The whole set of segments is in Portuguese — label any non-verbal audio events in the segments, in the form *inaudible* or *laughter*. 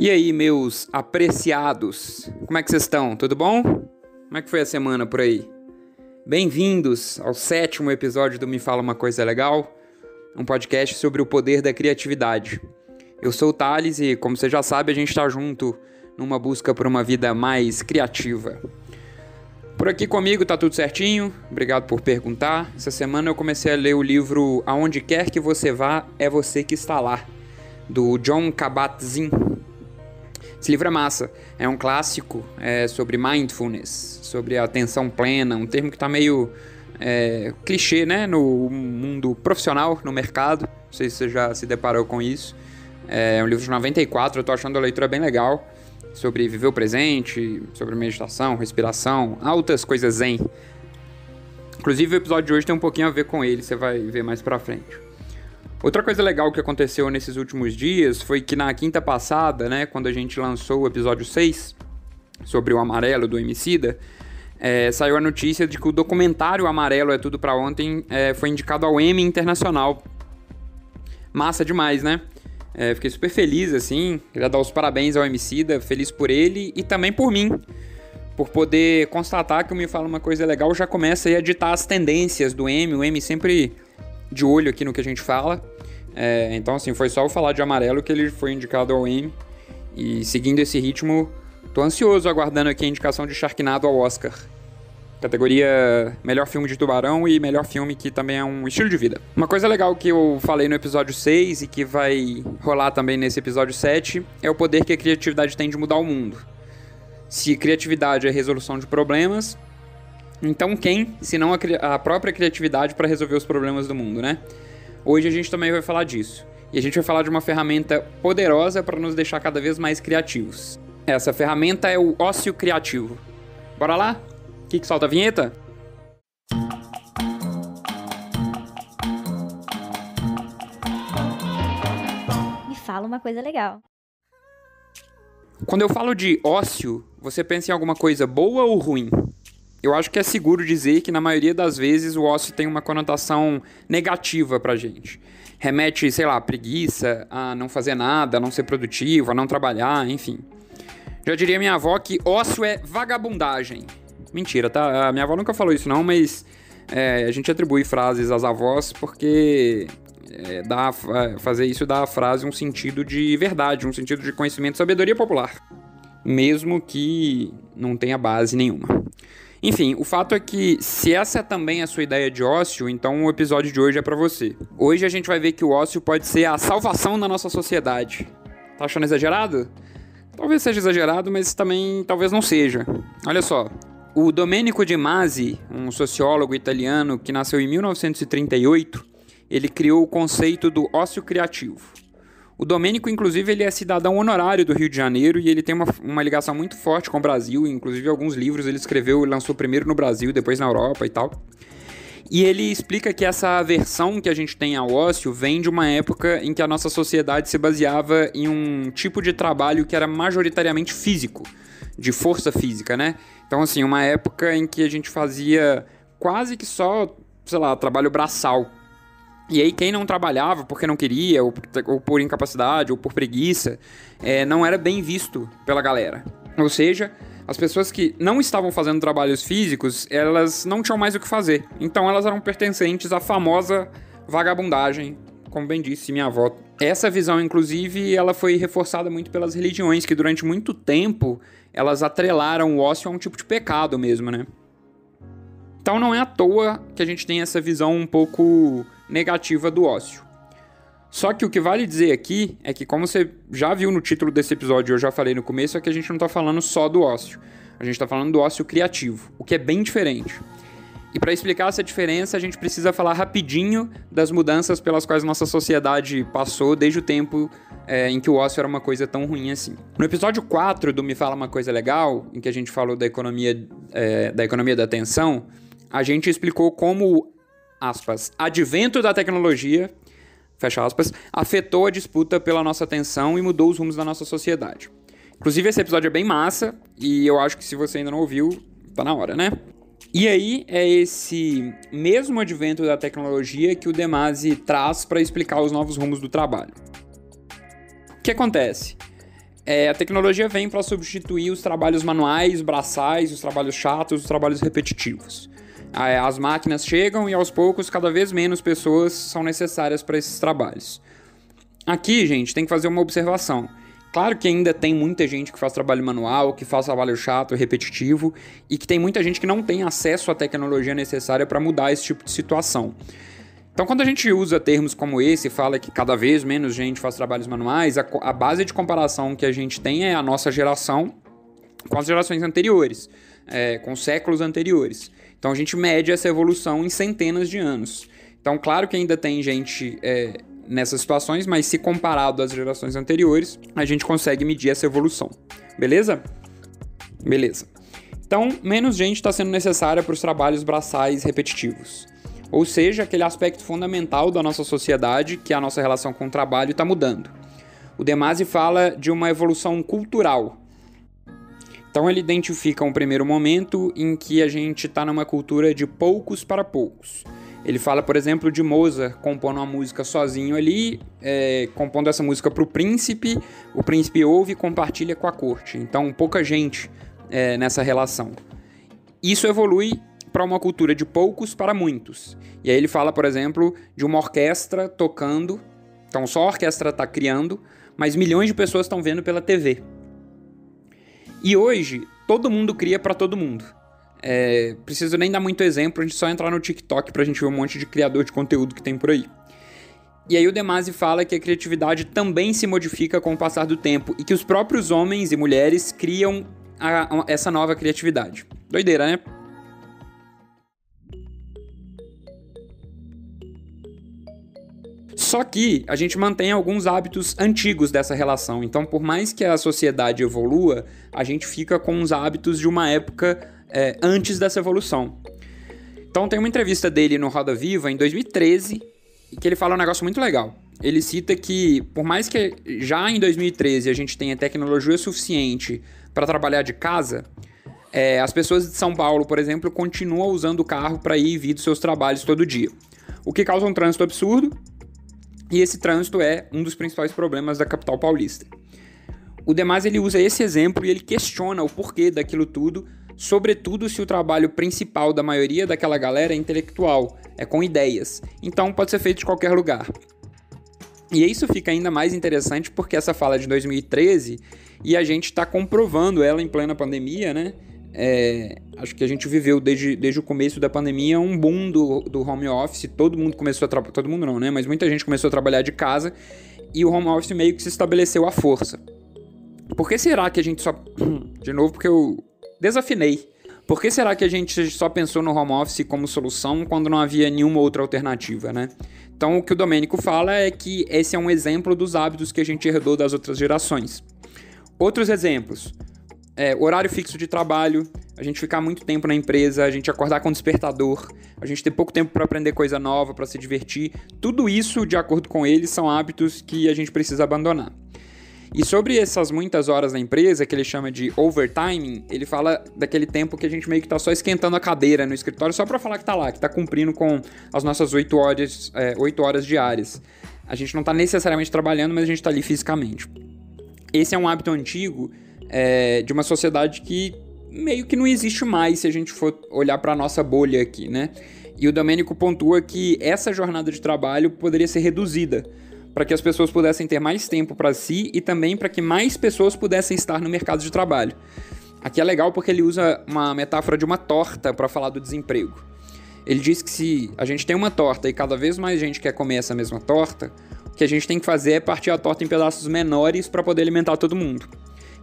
E aí, meus apreciados, como é que vocês estão? Tudo bom? Como é que foi a semana por aí? Bem-vindos ao sétimo episódio do Me Fala Uma Coisa Legal, um podcast sobre o poder da criatividade. Eu sou o Thales e, como você já sabe, a gente está junto numa busca por uma vida mais criativa. Por aqui comigo tá tudo certinho, obrigado por perguntar. Essa semana eu comecei a ler o livro Aonde Quer Que Você Vá, É Você Que Está Lá, do John Kabat-Zinn. Esse livro é massa, é um clássico é, sobre mindfulness, sobre atenção plena, um termo que está meio é, clichê né, no mundo profissional, no mercado. Não sei se você já se deparou com isso. É um livro de 94, eu estou achando a leitura bem legal, sobre viver o presente, sobre meditação, respiração, altas coisas zen. Inclusive o episódio de hoje tem um pouquinho a ver com ele, você vai ver mais pra frente. Outra coisa legal que aconteceu nesses últimos dias foi que na quinta passada, né, quando a gente lançou o episódio 6 sobre o amarelo do Emicida, é, saiu a notícia de que o documentário Amarelo é Tudo para Ontem é, foi indicado ao Emmy Internacional. Massa demais, né? É, fiquei super feliz, assim. Queria dar os parabéns ao Emicida, feliz por ele e também por mim. Por poder constatar que o Me Fala Uma Coisa Legal já começa a editar as tendências do Emmy. O Emmy sempre de olho aqui no que a gente fala. É, então, assim, foi só eu falar de amarelo que ele foi indicado ao Emmy. E seguindo esse ritmo, tô ansioso aguardando aqui a indicação de Sharknado ao Oscar. Categoria melhor filme de tubarão e melhor filme que também é um estilo de vida. Uma coisa legal que eu falei no episódio 6 e que vai rolar também nesse episódio 7 é o poder que a criatividade tem de mudar o mundo. Se criatividade é resolução de problemas, então quem, se não a, a própria criatividade para resolver os problemas do mundo, né? Hoje a gente também vai falar disso. E a gente vai falar de uma ferramenta poderosa para nos deixar cada vez mais criativos. Essa ferramenta é o ócio criativo. Bora lá? O que, que solta a vinheta? Me fala uma coisa legal. Quando eu falo de ócio, você pensa em alguma coisa boa ou ruim? Eu acho que é seguro dizer que na maioria das vezes o ócio tem uma conotação negativa pra gente. Remete, sei lá, a preguiça, a não fazer nada, a não ser produtivo, a não trabalhar, enfim. Já diria minha avó que ócio é vagabundagem. Mentira, tá? A minha avó nunca falou isso não, mas é, a gente atribui frases às avós porque é, dá, fazer isso dá à frase um sentido de verdade, um sentido de conhecimento sabedoria popular. Mesmo que não tenha base nenhuma. Enfim, o fato é que se essa é também a sua ideia de ócio, então o episódio de hoje é para você. Hoje a gente vai ver que o ócio pode ser a salvação da nossa sociedade. Tá achando exagerado? Talvez seja exagerado, mas também talvez não seja. Olha só, o Domenico De Masi, um sociólogo italiano que nasceu em 1938, ele criou o conceito do ócio criativo. O Domênico, inclusive, ele é cidadão honorário do Rio de Janeiro e ele tem uma, uma ligação muito forte com o Brasil. Inclusive, alguns livros ele escreveu e lançou primeiro no Brasil, depois na Europa e tal. E ele explica que essa aversão que a gente tem ao ócio vem de uma época em que a nossa sociedade se baseava em um tipo de trabalho que era majoritariamente físico, de força física, né? Então, assim, uma época em que a gente fazia quase que só, sei lá, trabalho braçal. E aí quem não trabalhava porque não queria, ou, ou por incapacidade, ou por preguiça, é, não era bem visto pela galera. Ou seja, as pessoas que não estavam fazendo trabalhos físicos, elas não tinham mais o que fazer. Então elas eram pertencentes à famosa vagabundagem, como bem disse minha avó. Essa visão, inclusive, ela foi reforçada muito pelas religiões, que durante muito tempo elas atrelaram o ócio a um tipo de pecado mesmo, né? Então não é à toa que a gente tem essa visão um pouco negativa do ócio. Só que o que vale dizer aqui é que, como você já viu no título desse episódio, eu já falei no começo, é que a gente não está falando só do ócio. A gente está falando do ócio criativo, o que é bem diferente. E para explicar essa diferença, a gente precisa falar rapidinho das mudanças pelas quais nossa sociedade passou desde o tempo é, em que o ócio era uma coisa tão ruim assim. No episódio 4 do Me Fala Uma Coisa Legal, em que a gente falou da economia, é, da, economia da atenção, a gente explicou como, aspas, advento da tecnologia, fecha aspas, afetou a disputa pela nossa atenção e mudou os rumos da nossa sociedade. Inclusive, esse episódio é bem massa e eu acho que se você ainda não ouviu, tá na hora, né? E aí é esse mesmo advento da tecnologia que o Demasi traz para explicar os novos rumos do trabalho. O que acontece? é, a tecnologia vem para substituir os trabalhos manuais, braçais, os trabalhos chatos, os trabalhos repetitivos. As máquinas chegam e aos poucos cada vez menos pessoas são necessárias para esses trabalhos. Aqui, gente, tem que fazer uma observação. Claro que ainda tem muita gente que faz trabalho manual, que faz trabalho chato, repetitivo, e que tem muita gente que não tem acesso à tecnologia necessária para mudar esse tipo de situação. Então, quando a gente usa termos como esse e fala que cada vez menos gente faz trabalhos manuais, a, a base de comparação que a gente tem é a nossa geração com as gerações anteriores, é, com séculos anteriores. Então, a gente mede essa evolução em centenas de anos. Então, claro que ainda tem gente é, nessas situações, mas se comparado às gerações anteriores, a gente consegue medir essa evolução. Beleza? Beleza. Então, menos gente está sendo necessária para os trabalhos braçais repetitivos. Ou seja, aquele aspecto fundamental da nossa sociedade, que é a nossa relação com o trabalho, está mudando. O Demasi fala de uma evolução cultural. Então ele identifica um primeiro momento em que a gente está numa cultura de poucos para poucos. Ele fala, por exemplo, de Mozart compondo uma música sozinho ali, é, compondo essa música para o príncipe, o príncipe ouve e compartilha com a corte. Então, pouca gente é, nessa relação. Isso evolui para uma cultura de poucos para muitos. E aí ele fala, por exemplo, de uma orquestra tocando, então só a orquestra está criando, mas milhões de pessoas estão vendo pela TV. E hoje, todo mundo cria para todo mundo. É, preciso nem dar muito exemplo, a gente só entrar no TikTok pra gente ver um monte de criador de conteúdo que tem por aí. E aí o Demasi fala que a criatividade também se modifica com o passar do tempo e que os próprios homens e mulheres criam a, a, essa nova criatividade. Doideira, né? Só que a gente mantém alguns hábitos antigos dessa relação. Então, por mais que a sociedade evolua, a gente fica com os hábitos de uma época é, antes dessa evolução. Então, tem uma entrevista dele no Roda Viva em 2013 que ele fala um negócio muito legal. Ele cita que, por mais que já em 2013 a gente tenha tecnologia suficiente para trabalhar de casa, é, as pessoas de São Paulo, por exemplo, continuam usando o carro para ir e vir dos seus trabalhos todo dia. O que causa um trânsito absurdo, e esse trânsito é um dos principais problemas da capital paulista. O Demais ele usa esse exemplo e ele questiona o porquê daquilo tudo, sobretudo se o trabalho principal da maioria daquela galera é intelectual, é com ideias. Então pode ser feito de qualquer lugar. E isso fica ainda mais interessante porque essa fala é de 2013 e a gente está comprovando ela em plena pandemia, né? É, acho que a gente viveu desde, desde o começo da pandemia um boom do, do home office. Todo mundo começou a trabalhar. Todo mundo não, né? Mas muita gente começou a trabalhar de casa e o home office meio que se estabeleceu à força. Por que será que a gente só. *clears throat* De novo, porque eu desafinei. Por que será que a gente só pensou no home office como solução quando não havia nenhuma outra alternativa, né? Então, o que o Domênico fala é que esse é um exemplo dos hábitos que a gente herdou das outras gerações. Outros exemplos é, horário fixo de trabalho, a gente ficar muito tempo na empresa, a gente acordar com despertador, a gente ter pouco tempo para aprender coisa nova, para se divertir. Tudo isso, de acordo com ele, são hábitos que a gente precisa abandonar. E sobre essas muitas horas na empresa, que ele chama de overtime, ele fala daquele tempo que a gente meio que tá só esquentando a cadeira no escritório só para falar que tá lá, que tá cumprindo com as nossas 8 horas, é, 8 horas diárias. A gente não tá necessariamente trabalhando, mas a gente tá ali fisicamente. Esse é um hábito antigo é, de uma sociedade que meio que não existe mais se a gente for olhar para a nossa bolha aqui, né? E o Domênico pontua que essa jornada de trabalho poderia ser reduzida para que as pessoas pudessem ter mais tempo para si e também para que mais pessoas pudessem estar no mercado de trabalho. Aqui é legal porque ele usa uma metáfora de uma torta para falar do desemprego. Ele diz que se a gente tem uma torta e cada vez mais gente quer comer essa mesma torta, o que a gente tem que fazer é partir a torta em pedaços menores para poder alimentar todo mundo.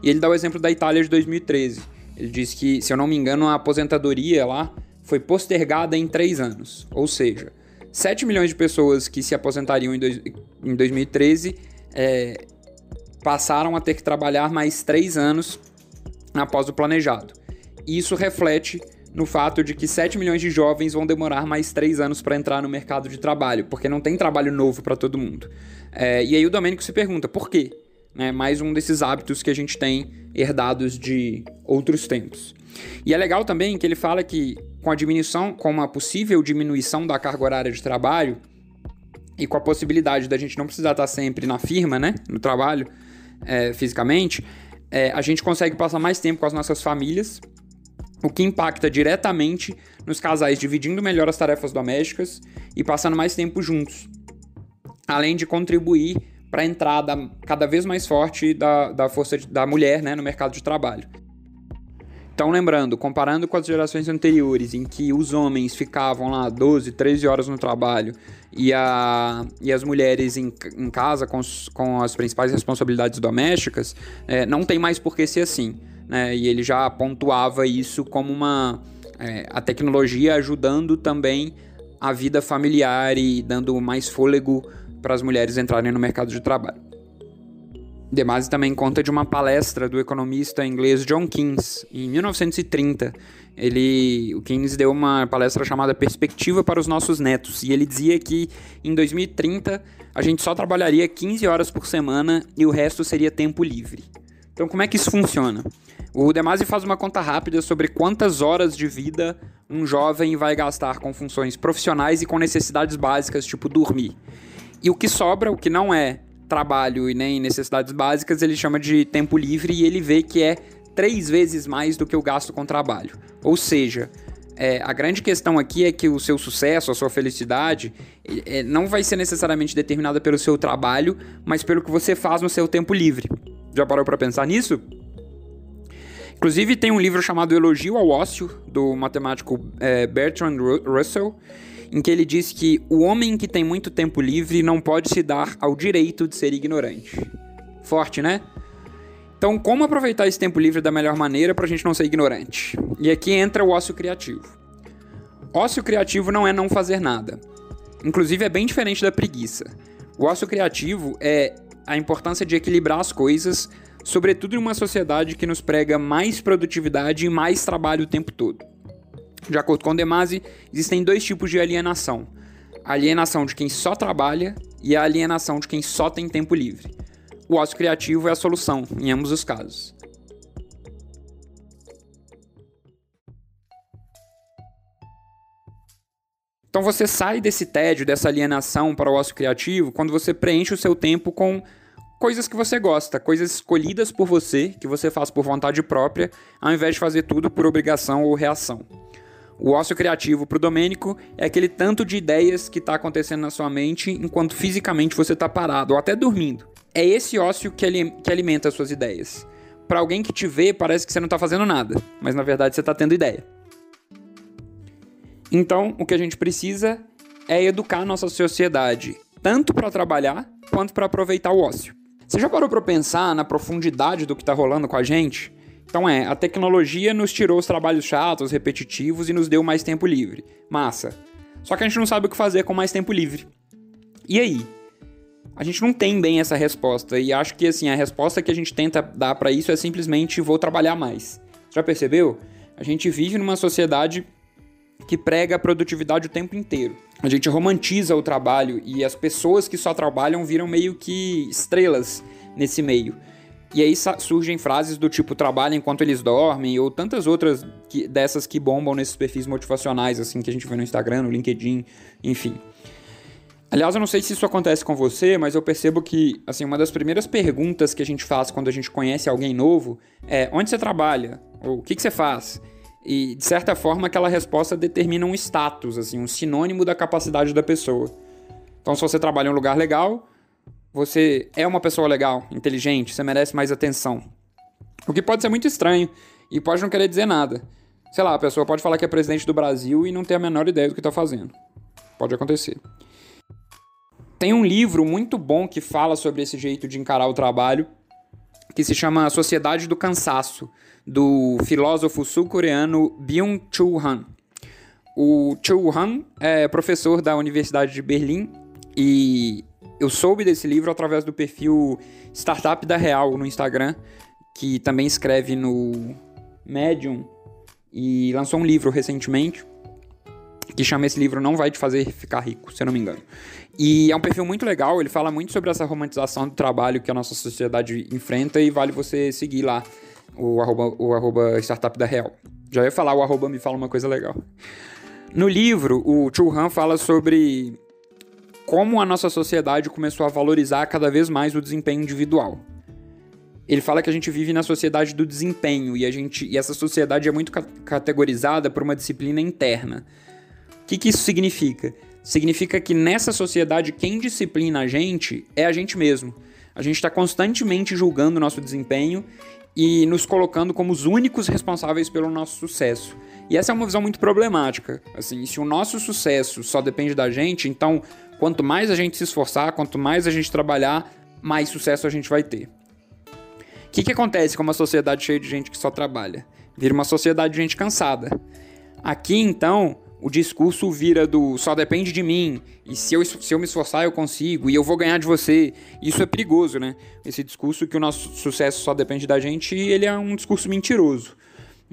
E ele dá o exemplo da Itália de 2013. Ele diz que, se eu não me engano, a aposentadoria lá foi postergada em três anos. Ou seja, 7 milhões de pessoas que se aposentariam em, dois, em 2013 é, passaram a ter que trabalhar mais três anos após o planejado. E isso reflete no fato de que 7 milhões de jovens vão demorar mais 3 anos para entrar no mercado de trabalho, porque não tem trabalho novo para todo mundo. É, e aí o Domênico se pergunta, por quê? Né? Mais um desses hábitos que a gente tem herdados de outros tempos. E é legal também que ele fala que com a diminuição, com uma possível diminuição da carga horária de trabalho e com a possibilidade da gente não precisar estar sempre na firma, né, no trabalho, é, fisicamente, é, a gente consegue passar mais tempo com as nossas famílias, o que impacta diretamente nos casais dividindo melhor as tarefas domésticas e passando mais tempo juntos, além de contribuir para a entrada cada vez mais forte da, da força de, da mulher né, no mercado de trabalho. Então, lembrando, comparando com as gerações anteriores, em que os homens ficavam lá 12, 13 horas no trabalho e, a, e as mulheres em, em casa com, com as principais responsabilidades domésticas, é, não tem mais por que ser assim. Né? E ele já pontuava isso como uma. É, a tecnologia ajudando também a vida familiar e dando mais fôlego para as mulheres entrarem no mercado de trabalho. Demasi também conta de uma palestra do economista inglês John Keynes, em 1930. Ele, o Keynes deu uma palestra chamada Perspectiva para os Nossos Netos, e ele dizia que em 2030 a gente só trabalharia 15 horas por semana e o resto seria tempo livre. Então, como é que isso funciona? O Demasi faz uma conta rápida sobre quantas horas de vida um jovem vai gastar com funções profissionais e com necessidades básicas, tipo dormir. E o que sobra, o que não é trabalho e nem necessidades básicas, ele chama de tempo livre e ele vê que é três vezes mais do que o gasto com trabalho. Ou seja, é, a grande questão aqui é que o seu sucesso, a sua felicidade, é, não vai ser necessariamente determinada pelo seu trabalho, mas pelo que você faz no seu tempo livre. Já parou para pensar nisso? Inclusive, tem um livro chamado Elogio ao Ócio, do matemático é, Bertrand Russell, em que ele diz que o homem que tem muito tempo livre não pode se dar ao direito de ser ignorante. Forte, né? Então, como aproveitar esse tempo livre da melhor maneira para a gente não ser ignorante? E aqui entra o ócio criativo. Ócio criativo não é não fazer nada. Inclusive, é bem diferente da preguiça. O ócio criativo é a importância de equilibrar as coisas, sobretudo em uma sociedade que nos prega mais produtividade e mais trabalho o tempo todo. De acordo com Demasi, existem dois tipos de alienação: a alienação de quem só trabalha e a alienação de quem só tem tempo livre. O ócio criativo é a solução em ambos os casos. Então você sai desse tédio, dessa alienação para o ócio criativo quando você preenche o seu tempo com coisas que você gosta, coisas escolhidas por você, que você faz por vontade própria, ao invés de fazer tudo por obrigação ou reação. O ócio criativo para o Domênico é aquele tanto de ideias que está acontecendo na sua mente enquanto fisicamente você está parado ou até dormindo. É esse ócio que, ali, que alimenta as suas ideias. Para alguém que te vê, parece que você não está fazendo nada, mas na verdade você está tendo ideia. Então, o que a gente precisa é educar a nossa sociedade, tanto para trabalhar quanto para aproveitar o ócio. Você já parou para pensar na profundidade do que está rolando com a gente? Então é, a tecnologia nos tirou os trabalhos chatos, repetitivos e nos deu mais tempo livre. Massa. Só que a gente não sabe o que fazer com mais tempo livre. E aí? A gente não tem bem essa resposta e acho que assim, a resposta que a gente tenta dar para isso é simplesmente vou trabalhar mais. Já percebeu? A gente vive numa sociedade que prega a produtividade o tempo inteiro. A gente romantiza o trabalho e as pessoas que só trabalham viram meio que estrelas nesse meio. E aí surgem frases do tipo trabalha enquanto eles dormem, ou tantas outras que, dessas que bombam nesses perfis motivacionais, assim, que a gente vê no Instagram, no LinkedIn, enfim. Aliás, eu não sei se isso acontece com você, mas eu percebo que, assim, uma das primeiras perguntas que a gente faz quando a gente conhece alguém novo é onde você trabalha? Ou o que, que você faz? E, de certa forma, aquela resposta determina um status, assim, um sinônimo da capacidade da pessoa. Então, se você trabalha em um lugar legal, você é uma pessoa legal, inteligente, você merece mais atenção. O que pode ser muito estranho e pode não querer dizer nada. Sei lá, a pessoa pode falar que é presidente do Brasil e não ter a menor ideia do que está fazendo. Pode acontecer. Tem um livro muito bom que fala sobre esse jeito de encarar o trabalho, que se chama A Sociedade do Cansaço, do filósofo sul-coreano Byung-Chul Han. O Chul Han é professor da Universidade de Berlim e eu soube desse livro através do perfil Startup da Real no Instagram, que também escreve no Medium e lançou um livro recentemente que chama esse livro Não Vai Te Fazer Ficar Rico, se eu não me engano. E é um perfil muito legal, ele fala muito sobre essa romantização do trabalho que a nossa sociedade enfrenta e vale você seguir lá o arroba, o arroba Startup da Real. Já ia falar, o arroba me fala uma coisa legal. No livro, o Han fala sobre como a nossa sociedade começou a valorizar cada vez mais o desempenho individual. ele fala que a gente vive na sociedade do desempenho e a gente e essa sociedade é muito ca categorizada por uma disciplina interna. O que, que isso significa? Significa que nessa sociedade quem disciplina a gente é a gente mesmo. A gente está constantemente julgando o nosso desempenho e nos colocando como os únicos responsáveis pelo nosso sucesso. E essa é uma visão muito problemática. Assim, se o nosso sucesso só depende da gente, então quanto mais a gente se esforçar, quanto mais a gente trabalhar, mais sucesso a gente vai ter. O que, que acontece com uma sociedade cheia de gente que só trabalha? Vira uma sociedade de gente cansada. Aqui, então, o discurso vira do só depende de mim, e se eu, se eu me esforçar eu consigo, e eu vou ganhar de você. Isso é perigoso, né? Esse discurso que o nosso sucesso só depende da gente, ele é um discurso mentiroso.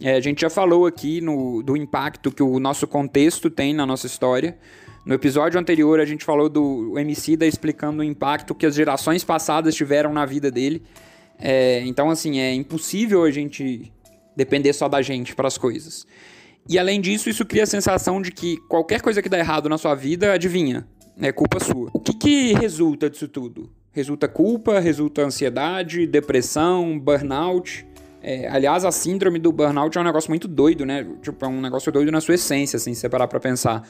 É, a gente já falou aqui no, do impacto que o nosso contexto tem na nossa história. No episódio anterior a gente falou do MC da explicando o impacto que as gerações passadas tiveram na vida dele. É, então, assim, é impossível a gente depender só da gente para as coisas. E além disso, isso cria a sensação de que qualquer coisa que dá errado na sua vida, adivinha, é culpa sua. O que, que resulta disso tudo? Resulta culpa, resulta ansiedade, depressão, burnout. É, aliás, a síndrome do burnout é um negócio muito doido, né? Tipo, é um negócio doido na sua essência, assim, se você parar pra pensar.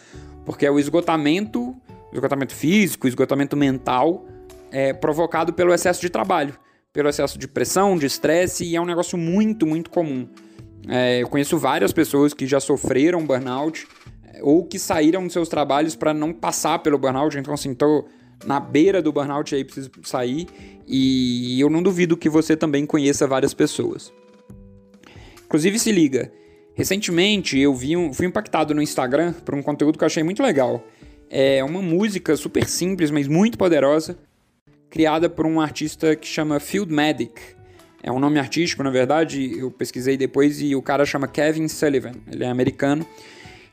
Porque é o esgotamento, esgotamento físico, esgotamento mental, é, provocado pelo excesso de trabalho, pelo excesso de pressão, de estresse, e é um negócio muito, muito comum. É, eu conheço várias pessoas que já sofreram burnout é, ou que saíram dos seus trabalhos para não passar pelo burnout. Então, assim, tô na beira do burnout aí, preciso sair. E eu não duvido que você também conheça várias pessoas. Inclusive, se liga. Recentemente eu vi um, fui impactado no Instagram por um conteúdo que eu achei muito legal. É uma música super simples, mas muito poderosa, criada por um artista que chama Field Medic. É um nome artístico, na verdade, eu pesquisei depois e o cara chama Kevin Sullivan, ele é americano.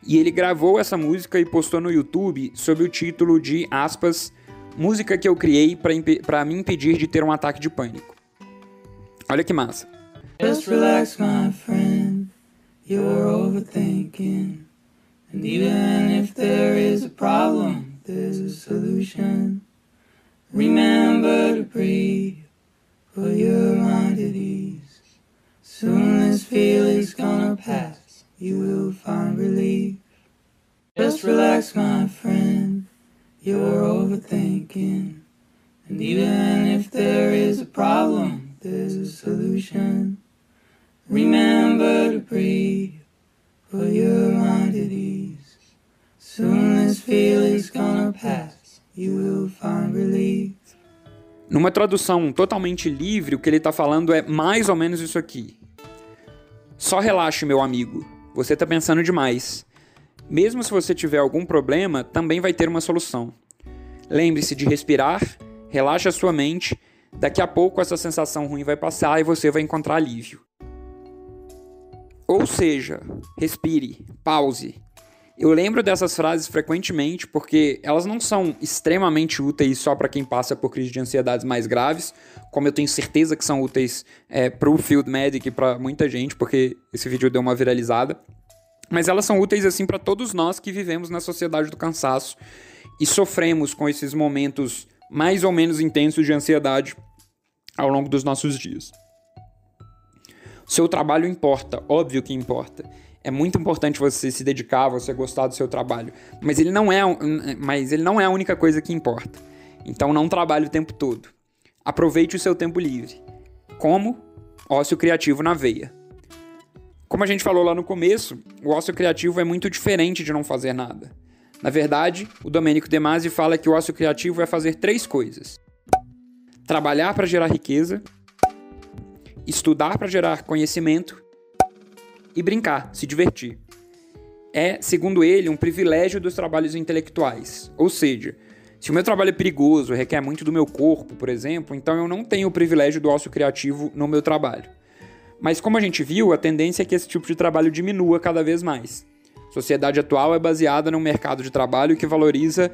E ele gravou essa música e postou no YouTube sob o título de, aspas, música que eu criei para me impedir de ter um ataque de pânico. Olha que massa. Just relax, my friend. You're overthinking. And even if there is a problem, there's a solution. Remember to breathe. Put your mind at ease. Soon this feeling's gonna pass. You will find relief. Just relax, my friend. You're overthinking. And even if there is a problem, there's a solution. Remember to breathe. Put your mind at ease. Soon this feeling's gonna pass. You will find relief. Numa tradução totalmente livre, o que ele está falando é mais ou menos isso aqui. Só relaxe, meu amigo. Você está pensando demais. Mesmo se você tiver algum problema, também vai ter uma solução. Lembre-se de respirar, relaxe a sua mente. Daqui a pouco essa sensação ruim vai passar e você vai encontrar alívio. Ou seja, respire, pause, eu lembro dessas frases frequentemente porque elas não são extremamente úteis só para quem passa por crise de ansiedades mais graves, como eu tenho certeza que são úteis é, para o Field Medic e para muita gente, porque esse vídeo deu uma viralizada. Mas elas são úteis assim para todos nós que vivemos na sociedade do cansaço e sofremos com esses momentos mais ou menos intensos de ansiedade ao longo dos nossos dias. Seu trabalho importa, óbvio que importa é muito importante você se dedicar, você gostar do seu trabalho, mas ele não é, mas ele não é a única coisa que importa. Então não trabalhe o tempo todo. Aproveite o seu tempo livre. Como? Ócio criativo na veia. Como a gente falou lá no começo, o ócio criativo é muito diferente de não fazer nada. Na verdade, o Domênico De Masi fala que o ócio criativo é fazer três coisas: trabalhar para gerar riqueza, estudar para gerar conhecimento e brincar, se divertir. É, segundo ele, um privilégio dos trabalhos intelectuais. Ou seja, se o meu trabalho é perigoso, requer muito do meu corpo, por exemplo, então eu não tenho o privilégio do ócio criativo no meu trabalho. Mas como a gente viu, a tendência é que esse tipo de trabalho diminua cada vez mais. Sociedade atual é baseada num mercado de trabalho que valoriza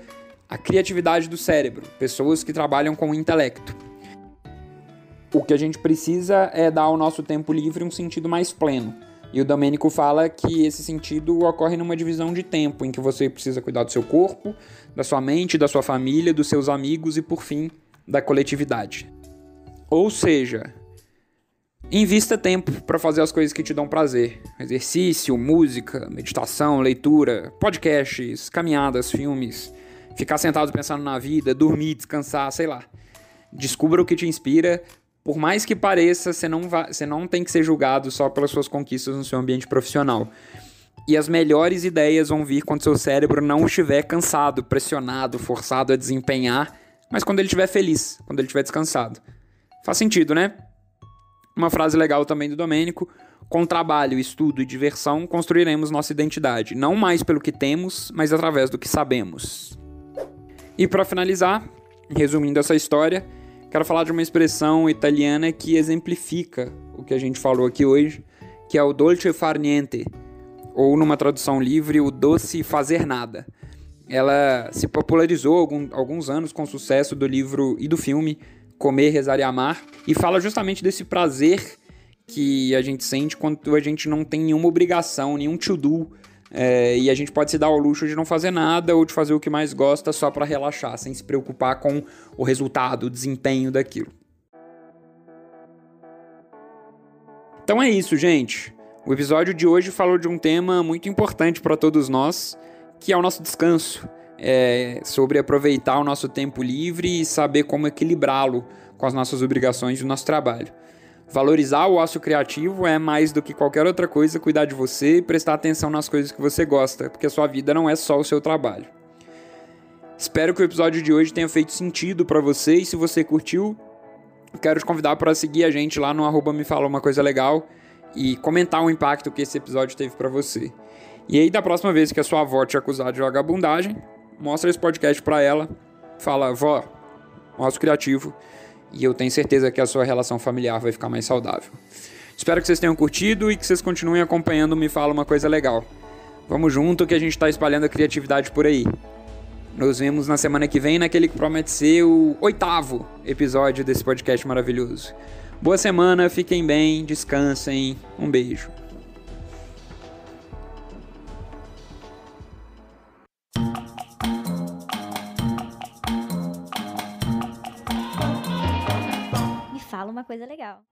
a criatividade do cérebro, pessoas que trabalham com o intelecto. O que a gente precisa é dar ao nosso tempo livre um sentido mais pleno. E o Domênico fala que esse sentido ocorre numa divisão de tempo, em que você precisa cuidar do seu corpo, da sua mente, da sua família, dos seus amigos e, por fim, da coletividade. Ou seja, Invista tempo para fazer as coisas que te dão prazer. Exercício, música, meditação, leitura, podcasts, caminhadas, filmes. Ficar sentado pensando na vida, dormir, descansar, sei lá. Descubra o que te inspira. Por mais que pareça, você não, vai, você não tem que ser julgado só pelas suas conquistas no seu ambiente profissional. E as melhores ideias vão vir quando seu cérebro não estiver cansado, pressionado, forçado a desempenhar, mas quando ele estiver feliz, quando ele estiver descansado. Faz sentido, né? Uma frase legal também do Domênico: com trabalho, estudo e diversão construiremos nossa identidade, não mais pelo que temos, mas através do que sabemos. E para finalizar, resumindo essa história, quero falar de uma expressão italiana que exemplifica o que a gente falou aqui hoje, que é o dolce far niente, ou numa tradução livre, o doce fazer nada. Ela se popularizou algum, alguns anos com o sucesso do livro e do filme Comer, Rezar e Amar, e fala justamente desse prazer que a gente sente quando a gente não tem nenhuma obrigação, nenhum to-do, é, e a gente pode se dar ao luxo de não fazer nada ou de fazer o que mais gosta só para relaxar, sem se preocupar com o resultado, o desempenho daquilo. Então é isso, gente. O episódio de hoje falou de um tema muito importante para todos nós, que é o nosso descanso é, sobre aproveitar o nosso tempo livre e saber como equilibrá-lo com as nossas obrigações e o nosso trabalho. Valorizar o ócio criativo é mais do que qualquer outra coisa cuidar de você e prestar atenção nas coisas que você gosta, porque a sua vida não é só o seu trabalho. Espero que o episódio de hoje tenha feito sentido para você e se você curtiu, quero te convidar para seguir a gente lá no arroba me fala uma coisa legal e comentar o impacto que esse episódio teve para você. E aí da próxima vez que a sua avó te acusar de vagabundagem, mostra esse podcast para ela, fala, vó, mostra criativo, e eu tenho certeza que a sua relação familiar vai ficar mais saudável. Espero que vocês tenham curtido e que vocês continuem acompanhando Me Fala Uma Coisa Legal. Vamos junto que a gente está espalhando a criatividade por aí. Nos vemos na semana que vem naquele que promete ser o oitavo episódio desse podcast maravilhoso. Boa semana, fiquem bem, descansem, um beijo. Fala uma coisa legal.